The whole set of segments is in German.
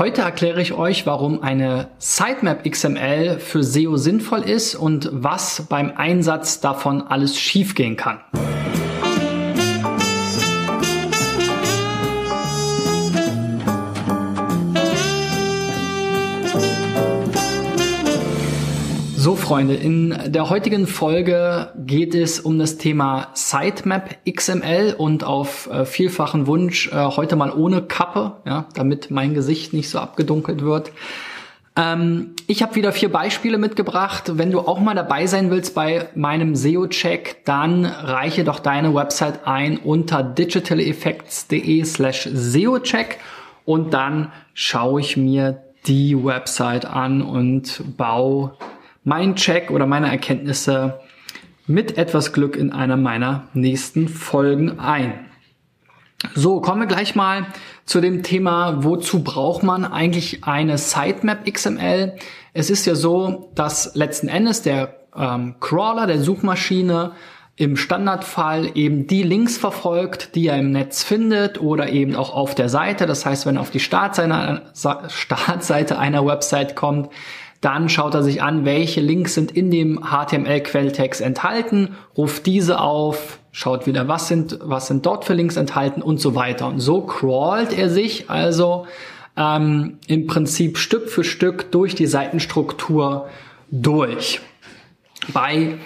Heute erkläre ich euch, warum eine Sitemap XML für SEO sinnvoll ist und was beim Einsatz davon alles schiefgehen kann. Freunde, in der heutigen Folge geht es um das Thema Sitemap XML und auf äh, vielfachen Wunsch äh, heute mal ohne Kappe, ja, damit mein Gesicht nicht so abgedunkelt wird. Ähm, ich habe wieder vier Beispiele mitgebracht. Wenn du auch mal dabei sein willst bei meinem SEO-Check, dann reiche doch deine Website ein unter digitaleffects.de slash SEO-Check und dann schaue ich mir die Website an und baue mein Check oder meine Erkenntnisse mit etwas Glück in einer meiner nächsten Folgen ein. So, kommen wir gleich mal zu dem Thema, wozu braucht man eigentlich eine Sitemap XML? Es ist ja so, dass letzten Endes der ähm, Crawler der Suchmaschine im Standardfall eben die Links verfolgt, die er im Netz findet oder eben auch auf der Seite. Das heißt, wenn er auf die Startseite, Startseite einer Website kommt, dann schaut er sich an, welche Links sind in dem HTML-Quelltext enthalten, ruft diese auf, schaut wieder, was sind, was sind dort für Links enthalten und so weiter. Und so crawlt er sich also ähm, im Prinzip Stück für Stück durch die Seitenstruktur durch. Bei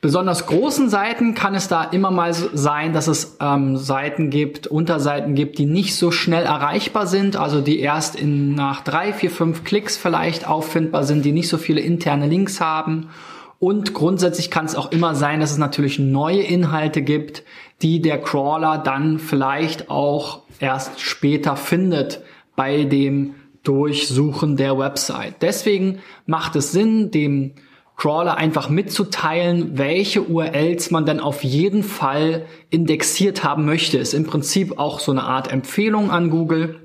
besonders großen Seiten kann es da immer mal sein, dass es ähm, Seiten gibt, Unterseiten gibt, die nicht so schnell erreichbar sind, also die erst in nach drei, vier, fünf Klicks vielleicht auffindbar sind, die nicht so viele interne Links haben. Und grundsätzlich kann es auch immer sein, dass es natürlich neue Inhalte gibt, die der Crawler dann vielleicht auch erst später findet bei dem Durchsuchen der Website. Deswegen macht es Sinn, dem Crawler einfach mitzuteilen, welche URLs man dann auf jeden Fall indexiert haben möchte. Ist im Prinzip auch so eine Art Empfehlung an Google.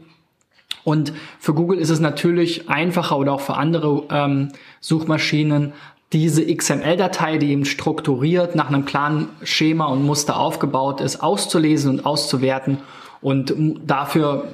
Und für Google ist es natürlich einfacher oder auch für andere ähm, Suchmaschinen, diese XML-Datei, die eben strukturiert nach einem klaren Schema und Muster aufgebaut ist, auszulesen und auszuwerten. Und dafür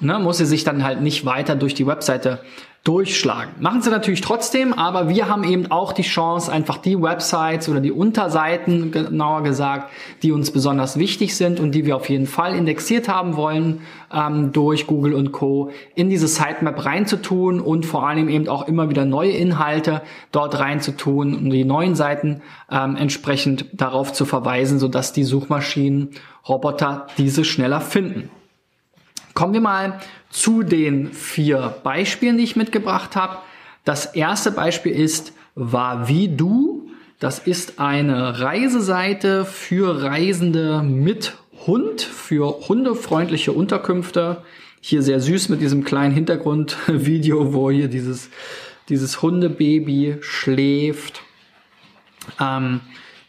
ne, muss sie sich dann halt nicht weiter durch die Webseite durchschlagen. Machen sie natürlich trotzdem, aber wir haben eben auch die Chance, einfach die Websites oder die Unterseiten, genauer gesagt, die uns besonders wichtig sind und die wir auf jeden Fall indexiert haben wollen, ähm, durch Google und Co. in diese Sitemap reinzutun und vor allem eben auch immer wieder neue Inhalte dort reinzutun und die neuen Seiten ähm, entsprechend darauf zu verweisen, sodass die Suchmaschinen Roboter diese schneller finden. Kommen wir mal zu den vier Beispielen, die ich mitgebracht habe. Das erste Beispiel ist Wavidu. Das ist eine Reiseseite für Reisende mit Hund, für hundefreundliche Unterkünfte. Hier sehr süß mit diesem kleinen Hintergrundvideo, wo hier dieses, dieses Hundebaby schläft. Ähm,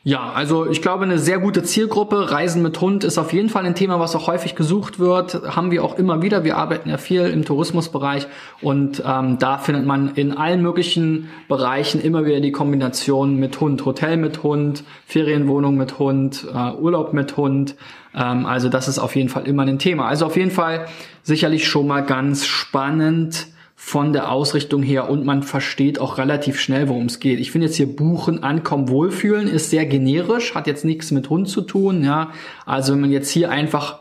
ja, also ich glaube, eine sehr gute Zielgruppe. Reisen mit Hund ist auf jeden Fall ein Thema, was auch häufig gesucht wird. Haben wir auch immer wieder. Wir arbeiten ja viel im Tourismusbereich und ähm, da findet man in allen möglichen Bereichen immer wieder die Kombination mit Hund. Hotel mit Hund, Ferienwohnung mit Hund, äh, Urlaub mit Hund. Ähm, also das ist auf jeden Fall immer ein Thema. Also auf jeden Fall sicherlich schon mal ganz spannend von der Ausrichtung her und man versteht auch relativ schnell, worum es geht. Ich finde jetzt hier Buchen, Ankommen, Wohlfühlen ist sehr generisch, hat jetzt nichts mit Hund zu tun. Ja, also wenn man jetzt hier einfach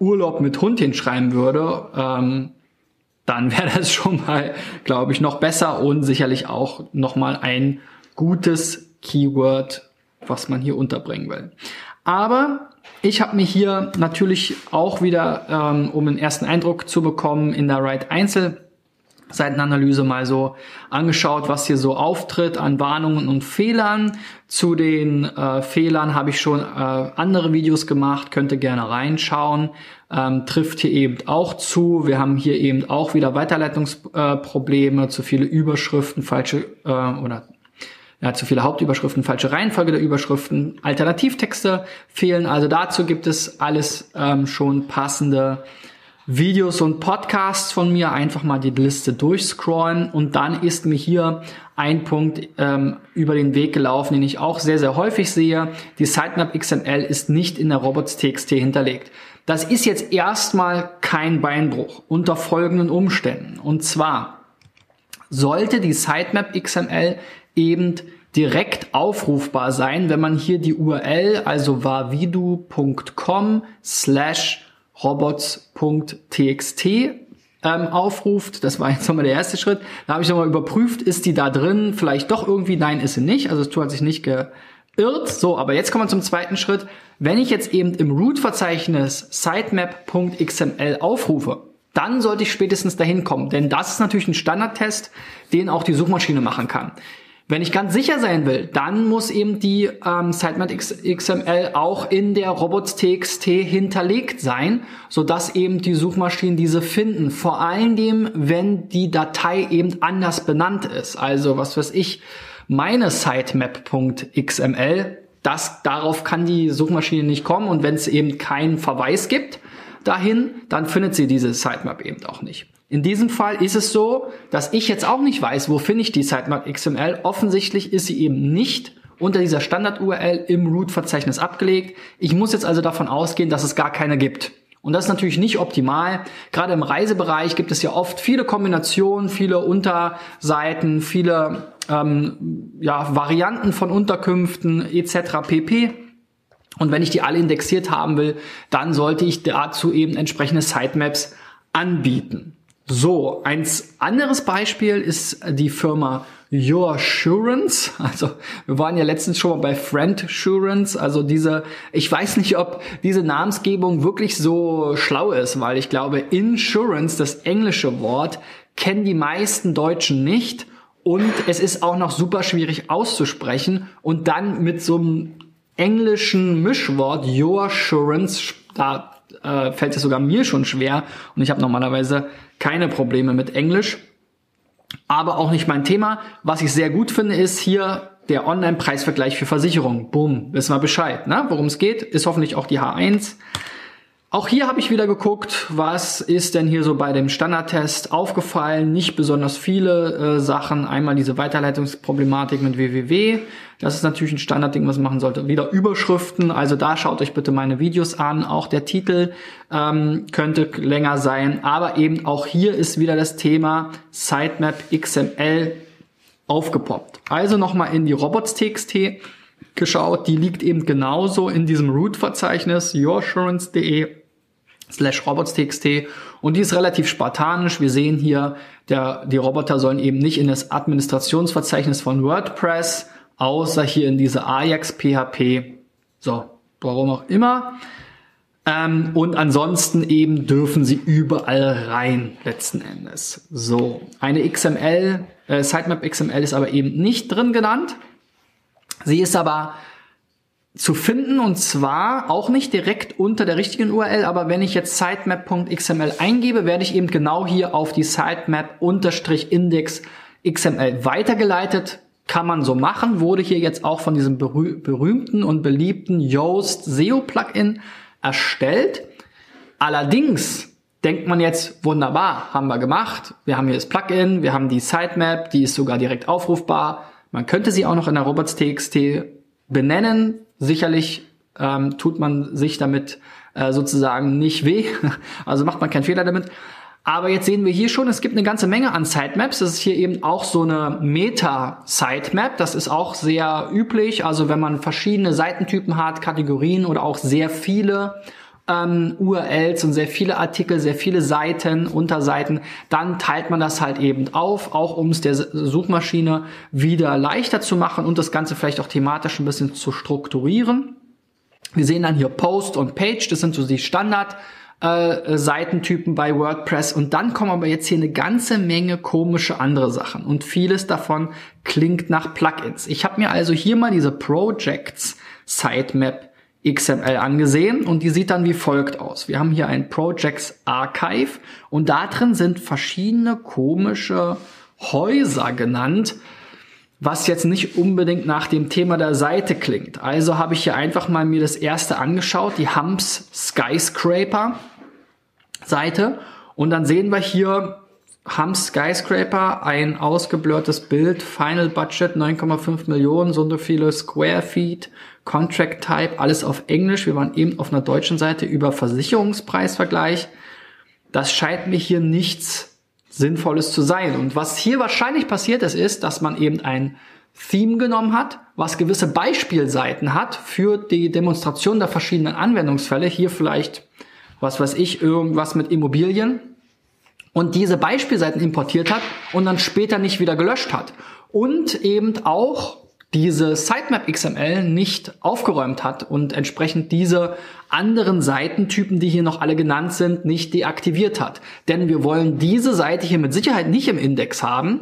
Urlaub mit Hund hinschreiben würde, ähm, dann wäre das schon mal, glaube ich, noch besser und sicherlich auch noch mal ein gutes Keyword, was man hier unterbringen will. Aber ich habe mir hier natürlich auch wieder, ähm, um einen ersten Eindruck zu bekommen, in der Right Einzel Seitenanalyse mal so angeschaut, was hier so auftritt an Warnungen und Fehlern. Zu den äh, Fehlern habe ich schon äh, andere Videos gemacht, könnt ihr gerne reinschauen. Ähm, trifft hier eben auch zu. Wir haben hier eben auch wieder Weiterleitungsprobleme, äh, zu viele Überschriften, falsche äh, oder ja, zu viele Hauptüberschriften, falsche Reihenfolge der Überschriften, Alternativtexte fehlen. Also dazu gibt es alles ähm, schon passende Videos und Podcasts von mir, einfach mal die Liste durchscrollen und dann ist mir hier ein Punkt ähm, über den Weg gelaufen, den ich auch sehr, sehr häufig sehe. Die Sitemap XML ist nicht in der Robots.txt hinterlegt. Das ist jetzt erstmal kein Beinbruch unter folgenden Umständen. Und zwar sollte die Sitemap XML eben direkt aufrufbar sein, wenn man hier die URL, also vavidu.com slash robots.txt ähm, aufruft. Das war jetzt nochmal der erste Schritt. Da habe ich nochmal überprüft, ist die da drin? Vielleicht doch irgendwie, nein, ist sie nicht. Also es hat sich nicht geirrt. So, aber jetzt kommen wir zum zweiten Schritt. Wenn ich jetzt eben im Root-Verzeichnis sitemap.xml aufrufe, dann sollte ich spätestens dahin kommen. Denn das ist natürlich ein Standardtest, den auch die Suchmaschine machen kann. Wenn ich ganz sicher sein will, dann muss eben die ähm, Sitemap XML auch in der robots.txt hinterlegt sein, sodass eben die Suchmaschinen diese finden. Vor allen Dingen, wenn die Datei eben anders benannt ist. Also was weiß ich, meine sitemap.xml, das, darauf kann die Suchmaschine nicht kommen und wenn es eben keinen Verweis gibt dahin, dann findet sie diese Sitemap eben auch nicht. In diesem Fall ist es so, dass ich jetzt auch nicht weiß, wo finde ich die Sitemap XML. Offensichtlich ist sie eben nicht unter dieser Standard-URL im Root-Verzeichnis abgelegt. Ich muss jetzt also davon ausgehen, dass es gar keine gibt. Und das ist natürlich nicht optimal. Gerade im Reisebereich gibt es ja oft viele Kombinationen, viele Unterseiten, viele ähm, ja, Varianten von Unterkünften etc. pp. Und wenn ich die alle indexiert haben will, dann sollte ich dazu eben entsprechende Sitemaps anbieten. So, ein anderes Beispiel ist die Firma Your Assurance. Also wir waren ja letztens schon mal bei Friend Assurance. Also diese, ich weiß nicht, ob diese Namensgebung wirklich so schlau ist, weil ich glaube, Insurance, das englische Wort, kennen die meisten Deutschen nicht. Und es ist auch noch super schwierig auszusprechen. Und dann mit so einem englischen Mischwort Your Assurance, da äh, fällt es sogar mir schon schwer. Und ich habe normalerweise keine Probleme mit Englisch. Aber auch nicht mein Thema. Was ich sehr gut finde, ist hier der Online-Preisvergleich für Versicherungen. Boom, wissen wir Bescheid. Ne? Worum es geht, ist hoffentlich auch die H1. Auch hier habe ich wieder geguckt, was ist denn hier so bei dem Standardtest aufgefallen. Nicht besonders viele äh, Sachen. Einmal diese Weiterleitungsproblematik mit www. Das ist natürlich ein Standardding, was man machen sollte. Wieder Überschriften. Also da schaut euch bitte meine Videos an. Auch der Titel ähm, könnte länger sein. Aber eben auch hier ist wieder das Thema Sitemap XML aufgepoppt. Also nochmal in die Robots.txt geschaut. Die liegt eben genauso in diesem Root-Verzeichnis yourassurance.de slash robots.txt und die ist relativ spartanisch. Wir sehen hier, der, die Roboter sollen eben nicht in das Administrationsverzeichnis von WordPress, außer hier in diese Ajax PHP. So, warum auch immer. Ähm, und ansonsten eben dürfen sie überall rein, letzten Endes. So, eine XML, äh, Sitemap XML ist aber eben nicht drin genannt. Sie ist aber zu finden und zwar auch nicht direkt unter der richtigen URL, aber wenn ich jetzt sitemap.xml eingebe, werde ich eben genau hier auf die sitemap-index XML weitergeleitet. Kann man so machen, wurde hier jetzt auch von diesem berüh berühmten und beliebten Yoast SEO Plugin erstellt. Allerdings denkt man jetzt, wunderbar, haben wir gemacht. Wir haben hier das Plugin, wir haben die Sitemap, die ist sogar direkt aufrufbar. Man könnte sie auch noch in der robots.txt benennen. Sicherlich ähm, tut man sich damit äh, sozusagen nicht weh. Also macht man keinen Fehler damit. Aber jetzt sehen wir hier schon, es gibt eine ganze Menge an Sitemaps. Das ist hier eben auch so eine Meta-Sitemap. Das ist auch sehr üblich. Also wenn man verschiedene Seitentypen hat, Kategorien oder auch sehr viele ähm, URLs und sehr viele Artikel, sehr viele Seiten, Unterseiten, dann teilt man das halt eben auf, auch um es der Suchmaschine wieder leichter zu machen und das Ganze vielleicht auch thematisch ein bisschen zu strukturieren. Wir sehen dann hier Post und Page, das sind so die Standard äh, Seitentypen bei WordPress und dann kommen aber jetzt hier eine ganze Menge komische andere Sachen und vieles davon klingt nach Plugins. Ich habe mir also hier mal diese Projects Sitemap XML angesehen und die sieht dann wie folgt aus. Wir haben hier ein Projects Archive und da drin sind verschiedene komische Häuser genannt, was jetzt nicht unbedingt nach dem Thema der Seite klingt. Also habe ich hier einfach mal mir das erste angeschaut, die Humps Skyscraper. Seite. Und dann sehen wir hier Hum Skyscraper, ein ausgeblurrtes Bild, Final Budget 9,5 Millionen, so viele Square Feet, Contract Type, alles auf Englisch. Wir waren eben auf einer deutschen Seite über Versicherungspreisvergleich. Das scheint mir hier nichts Sinnvolles zu sein. Und was hier wahrscheinlich passiert ist, ist, dass man eben ein Theme genommen hat, was gewisse Beispielseiten hat für die Demonstration der verschiedenen Anwendungsfälle. Hier vielleicht, was weiß ich, irgendwas mit Immobilien und diese Beispielseiten importiert hat und dann später nicht wieder gelöscht hat. Und eben auch diese Sitemap XML nicht aufgeräumt hat und entsprechend diese anderen Seitentypen, die hier noch alle genannt sind, nicht deaktiviert hat. Denn wir wollen diese Seite hier mit Sicherheit nicht im Index haben,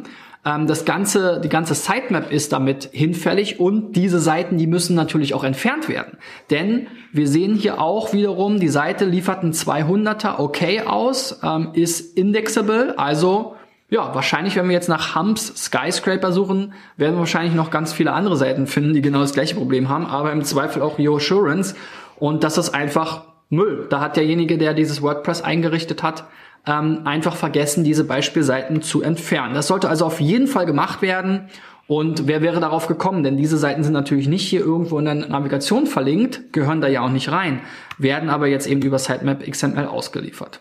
das ganze, die ganze Sitemap ist damit hinfällig und diese Seiten, die müssen natürlich auch entfernt werden. Denn wir sehen hier auch wiederum, die Seite liefert ein 200er okay aus, ähm, ist indexable, also ja, wahrscheinlich, wenn wir jetzt nach Humps Skyscraper suchen, werden wir wahrscheinlich noch ganz viele andere Seiten finden, die genau das gleiche Problem haben, aber im Zweifel auch Your Assurance. Und das ist einfach Müll. Da hat derjenige, der dieses WordPress eingerichtet hat, ähm, einfach vergessen, diese Beispielseiten zu entfernen. Das sollte also auf jeden Fall gemacht werden. Und wer wäre darauf gekommen? Denn diese Seiten sind natürlich nicht hier irgendwo in der Navigation verlinkt, gehören da ja auch nicht rein, werden aber jetzt eben über Sitemap XML ausgeliefert.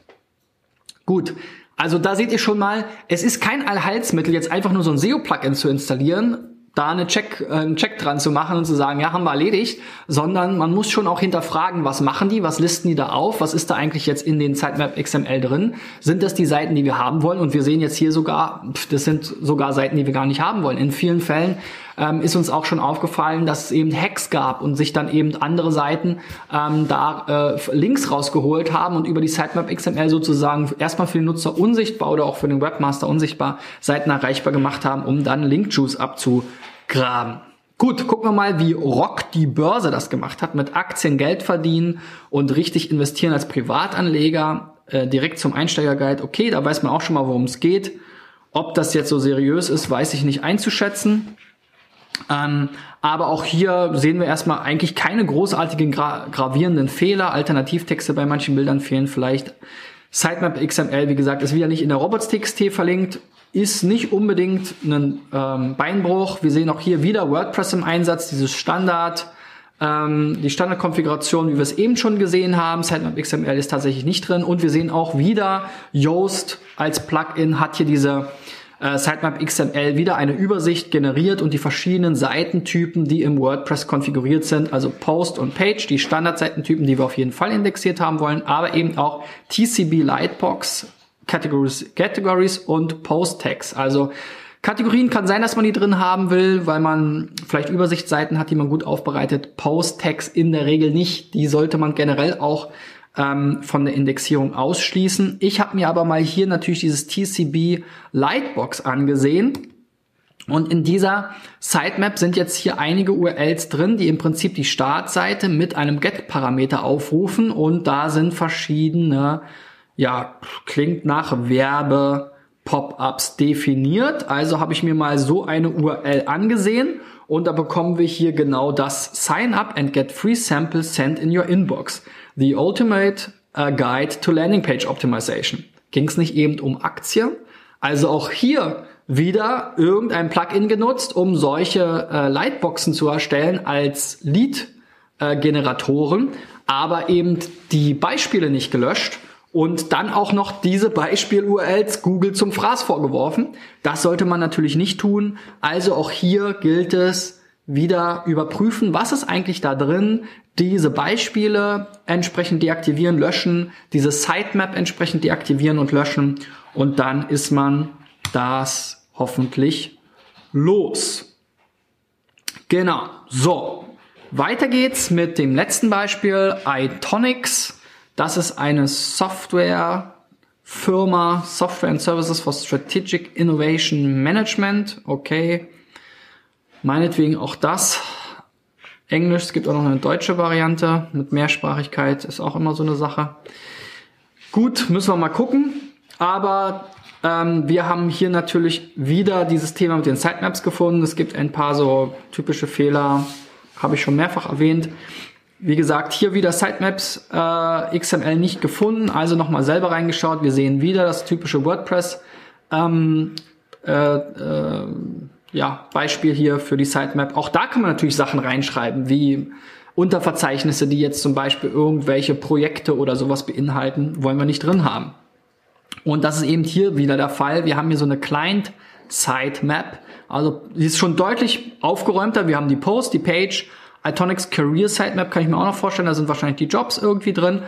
Gut, also da seht ihr schon mal, es ist kein Allheilsmittel, jetzt einfach nur so ein SEO-Plugin zu installieren, da eine Check, äh, einen Check dran zu machen und zu sagen, ja, haben wir erledigt, sondern man muss schon auch hinterfragen, was machen die, was listen die da auf, was ist da eigentlich jetzt in den Sitemap XML drin? Sind das die Seiten, die wir haben wollen? Und wir sehen jetzt hier sogar, das sind sogar Seiten, die wir gar nicht haben wollen. In vielen Fällen ähm, ist uns auch schon aufgefallen, dass es eben Hacks gab und sich dann eben andere Seiten ähm, da äh, Links rausgeholt haben und über die Sitemap XML sozusagen erstmal für den Nutzer unsichtbar oder auch für den Webmaster unsichtbar Seiten erreichbar gemacht haben, um dann Linkjuice abzu graben. Gut, gucken wir mal, wie Rock die Börse das gemacht hat, mit Aktien Geld verdienen und richtig investieren als Privatanleger, äh, direkt zum Einsteigerguide. Okay, da weiß man auch schon mal, worum es geht. Ob das jetzt so seriös ist, weiß ich nicht einzuschätzen. Ähm, aber auch hier sehen wir erstmal eigentlich keine großartigen gra gravierenden Fehler. Alternativtexte bei manchen Bildern fehlen vielleicht. Sitemap XML, wie gesagt, ist wieder nicht in der Robots.txt verlinkt ist nicht unbedingt ein ähm, Beinbruch. Wir sehen auch hier wieder WordPress im Einsatz, dieses Standard, ähm, die Standardkonfiguration, wie wir es eben schon gesehen haben. Sitemap XML ist tatsächlich nicht drin. Und wir sehen auch wieder, Yoast als Plugin hat hier diese äh, Sitemap XML wieder eine Übersicht generiert und die verschiedenen Seitentypen, die im WordPress konfiguriert sind, also Post und Page, die Standardseitentypen, die wir auf jeden Fall indexiert haben wollen, aber eben auch TCB Lightbox, Categories, Categories und Post-Tags. Also Kategorien kann sein, dass man die drin haben will, weil man vielleicht Übersichtsseiten hat, die man gut aufbereitet. Post-Tags in der Regel nicht. Die sollte man generell auch ähm, von der Indexierung ausschließen. Ich habe mir aber mal hier natürlich dieses TCB Lightbox angesehen. Und in dieser Sitemap sind jetzt hier einige URLs drin, die im Prinzip die Startseite mit einem Get-Parameter aufrufen und da sind verschiedene ja, klingt nach Werbe Pop-ups definiert. Also habe ich mir mal so eine URL angesehen und da bekommen wir hier genau das Sign up and get free samples sent in your inbox. The ultimate uh, guide to landing page optimization. Ging es nicht eben um Aktien? Also auch hier wieder irgendein Plugin genutzt, um solche äh, Lightboxen zu erstellen als Lead-Generatoren, äh, aber eben die Beispiele nicht gelöscht und dann auch noch diese Beispiel-URLs Google zum Fraß vorgeworfen. Das sollte man natürlich nicht tun. Also auch hier gilt es wieder überprüfen, was ist eigentlich da drin, diese Beispiele entsprechend deaktivieren, löschen, diese Sitemap entsprechend deaktivieren und löschen und dann ist man das hoffentlich los. Genau. So. Weiter geht's mit dem letzten Beispiel, iTonics. Das ist eine Software, Firma, Software and Services for Strategic Innovation Management. Okay. Meinetwegen auch das. Englisch, es gibt auch noch eine deutsche Variante mit Mehrsprachigkeit, ist auch immer so eine Sache. Gut, müssen wir mal gucken. Aber ähm, wir haben hier natürlich wieder dieses Thema mit den Sitemaps gefunden. Es gibt ein paar so typische Fehler, habe ich schon mehrfach erwähnt. wie gesagt, hier wieder Sitemaps äh, XML nicht gefunden, also nochmal selber reingeschaut. Wir sehen wieder das typische WordPress ähm, äh, äh, ja, Beispiel hier für die Sitemap. Auch da kann man natürlich Sachen reinschreiben, wie Unterverzeichnisse, die jetzt zum Beispiel irgendwelche Projekte oder sowas beinhalten, wollen wir nicht drin haben. Und das ist eben hier wieder der Fall. Wir haben hier so eine Client Sitemap. Also die ist schon deutlich aufgeräumter. Wir haben die Post, die Page, Itonics Career Sitemap kann ich mir auch noch vorstellen. Da sind wahrscheinlich die Jobs irgendwie drin.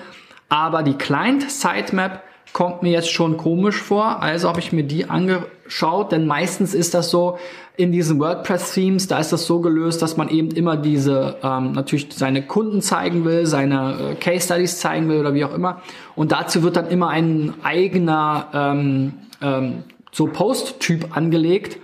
Aber die Client Sitemap kommt mir jetzt schon komisch vor. Also habe ich mir die angeschaut, denn meistens ist das so in diesen WordPress-Themes, da ist das so gelöst, dass man eben immer diese, ähm, natürlich seine Kunden zeigen will, seine äh, Case-Studies zeigen will oder wie auch immer. Und dazu wird dann immer ein eigener ähm, ähm, so Post-Typ angelegt,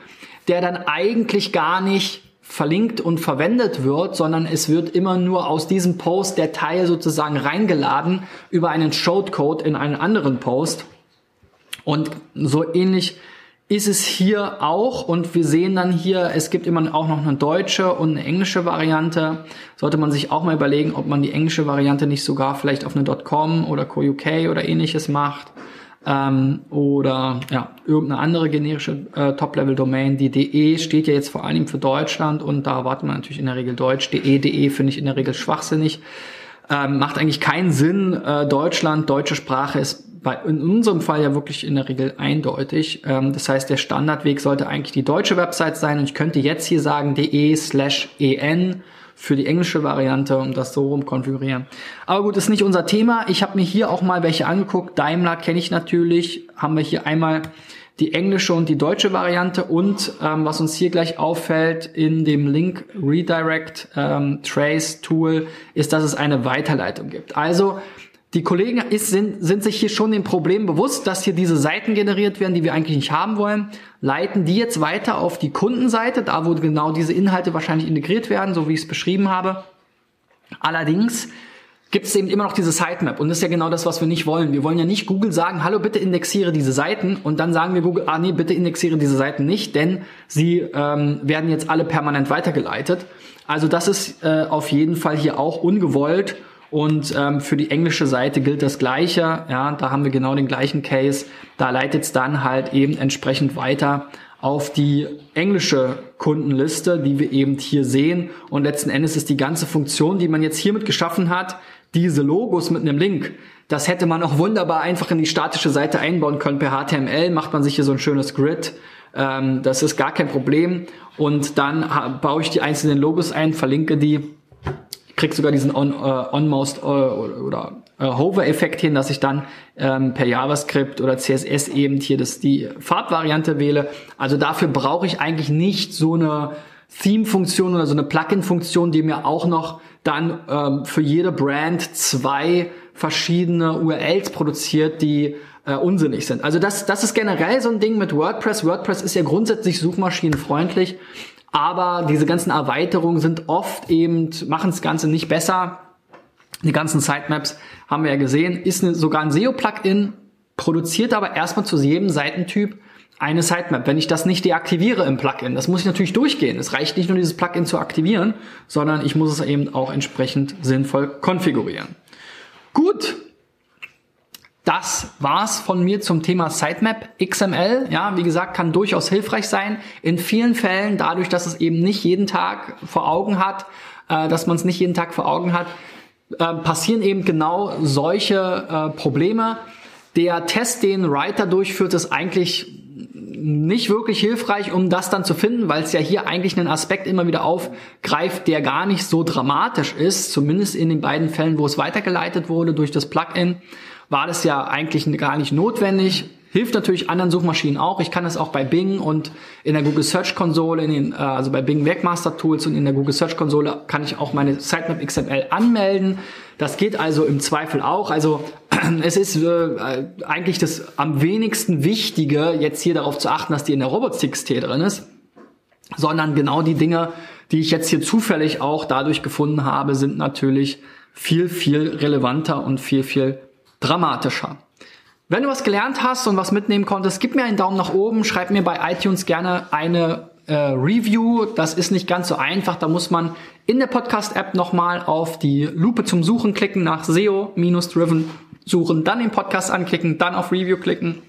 der dann eigentlich gar nicht verlinkt und verwendet wird, sondern es wird immer nur aus diesem Post der Teil sozusagen reingeladen über einen Showcode in einen anderen Post. Und so ähnlich ist es hier auch und wir sehen dann hier, es gibt immer auch noch eine deutsche und eine englische Variante. Sollte man sich auch mal überlegen, ob man die englische Variante nicht sogar vielleicht auf eine .com oder .co.uk oder ähnliches macht ähm, oder ja, irgendeine andere generische äh, Top-Level-Domain. Die DE steht ja jetzt vor allem für Deutschland und da erwartet man natürlich in der Regel Deutsch. DE, DE finde ich in der Regel schwachsinnig. Ähm, macht eigentlich keinen Sinn. Äh, Deutschland, deutsche Sprache ist bei, in unserem Fall ja wirklich in der Regel eindeutig. Ähm, das heißt, der Standardweg sollte eigentlich die deutsche Website sein und ich könnte jetzt hier sagen de slash en für die englische Variante und das so rum konfigurieren. Aber gut, ist nicht unser Thema. Ich habe mir hier auch mal welche angeguckt. Daimler kenne ich natürlich. Haben wir hier einmal die englische und die deutsche Variante und ähm, was uns hier gleich auffällt in dem Link Redirect ähm, Trace Tool ist, dass es eine Weiterleitung gibt. Also die Kollegen ist, sind, sind sich hier schon dem Problem bewusst, dass hier diese Seiten generiert werden, die wir eigentlich nicht haben wollen, leiten die jetzt weiter auf die Kundenseite, da wo genau diese Inhalte wahrscheinlich integriert werden, so wie ich es beschrieben habe. Allerdings gibt es eben immer noch diese Sitemap und das ist ja genau das, was wir nicht wollen. Wir wollen ja nicht Google sagen, hallo, bitte indexiere diese Seiten und dann sagen wir Google, ah nee, bitte indexiere diese Seiten nicht, denn sie ähm, werden jetzt alle permanent weitergeleitet. Also das ist äh, auf jeden Fall hier auch ungewollt und ähm, für die englische Seite gilt das Gleiche. Ja, da haben wir genau den gleichen Case. Da leitet es dann halt eben entsprechend weiter auf die englische Kundenliste, die wir eben hier sehen. Und letzten Endes ist die ganze Funktion, die man jetzt hiermit geschaffen hat, diese Logos mit einem Link. Das hätte man auch wunderbar einfach in die statische Seite einbauen können. Per HTML macht man sich hier so ein schönes Grid. Ähm, das ist gar kein Problem. Und dann baue ich die einzelnen Logos ein, verlinke die krieg sogar diesen on, uh, Onmost uh, oder uh, Hover-Effekt hin, dass ich dann ähm, per JavaScript oder CSS eben hier das, die Farbvariante wähle. Also dafür brauche ich eigentlich nicht so eine Theme-Funktion oder so eine Plugin-Funktion, die mir auch noch dann ähm, für jede Brand zwei verschiedene URLs produziert, die äh, unsinnig sind. Also das, das ist generell so ein Ding mit WordPress. WordPress ist ja grundsätzlich suchmaschinenfreundlich aber diese ganzen Erweiterungen sind oft eben, machen das Ganze nicht besser. Die ganzen Sitemaps haben wir ja gesehen, ist sogar ein SEO-Plugin, produziert aber erstmal zu jedem Seitentyp eine Sitemap. Wenn ich das nicht deaktiviere im Plugin, das muss ich natürlich durchgehen. Es reicht nicht nur dieses Plugin zu aktivieren, sondern ich muss es eben auch entsprechend sinnvoll konfigurieren. Gut, das war's von mir zum Thema Sitemap XML. Ja, wie gesagt, kann durchaus hilfreich sein. In vielen Fällen, dadurch, dass es eben nicht jeden Tag vor Augen hat, äh, dass man es nicht jeden Tag vor Augen hat, äh, passieren eben genau solche äh, Probleme. Der Test, den Writer durchführt, ist eigentlich nicht wirklich hilfreich, um das dann zu finden, weil es ja hier eigentlich einen Aspekt immer wieder aufgreift, der gar nicht so dramatisch ist, zumindest in den beiden Fällen, wo es weitergeleitet wurde durch das Plugin war das ja eigentlich gar nicht notwendig. Hilft natürlich anderen Suchmaschinen auch. Ich kann das auch bei Bing und in der Google Search Konsole, äh, also bei Bing Webmaster Tools und in der Google Search Konsole kann ich auch meine Sitemap XML anmelden. Das geht also im Zweifel auch. Also es ist äh, eigentlich das am wenigsten Wichtige, jetzt hier darauf zu achten, dass die in der Robots.txt drin ist, sondern genau die Dinge, die ich jetzt hier zufällig auch dadurch gefunden habe, sind natürlich viel, viel relevanter und viel, viel dramatischer. Wenn du was gelernt hast und was mitnehmen konntest, gib mir einen Daumen nach oben, schreib mir bei iTunes gerne eine äh, Review. Das ist nicht ganz so einfach. Da muss man in der Podcast-App nochmal auf die Lupe zum Suchen klicken, nach SEO-Driven suchen, dann den Podcast anklicken, dann auf Review klicken.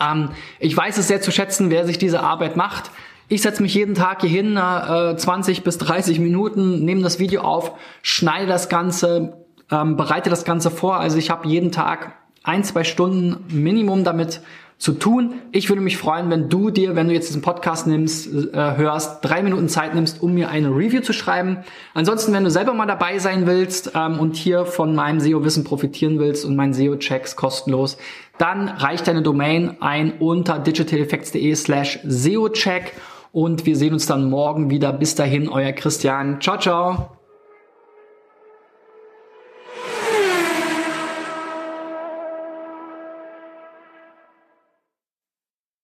Ähm, ich weiß es sehr zu schätzen, wer sich diese Arbeit macht. Ich setze mich jeden Tag hier hin, äh, 20 bis 30 Minuten, nehme das Video auf, schneide das Ganze, ähm, bereite das Ganze vor. Also ich habe jeden Tag ein, zwei Stunden Minimum damit zu tun. Ich würde mich freuen, wenn du dir, wenn du jetzt diesen Podcast nimmst, äh, hörst, drei Minuten Zeit nimmst, um mir eine Review zu schreiben. Ansonsten, wenn du selber mal dabei sein willst ähm, und hier von meinem SEO-Wissen profitieren willst und meinen SEO-Checks kostenlos, dann reicht deine Domain ein unter digitaleffects.de slash SEO-Check und wir sehen uns dann morgen wieder. Bis dahin, euer Christian. Ciao, ciao.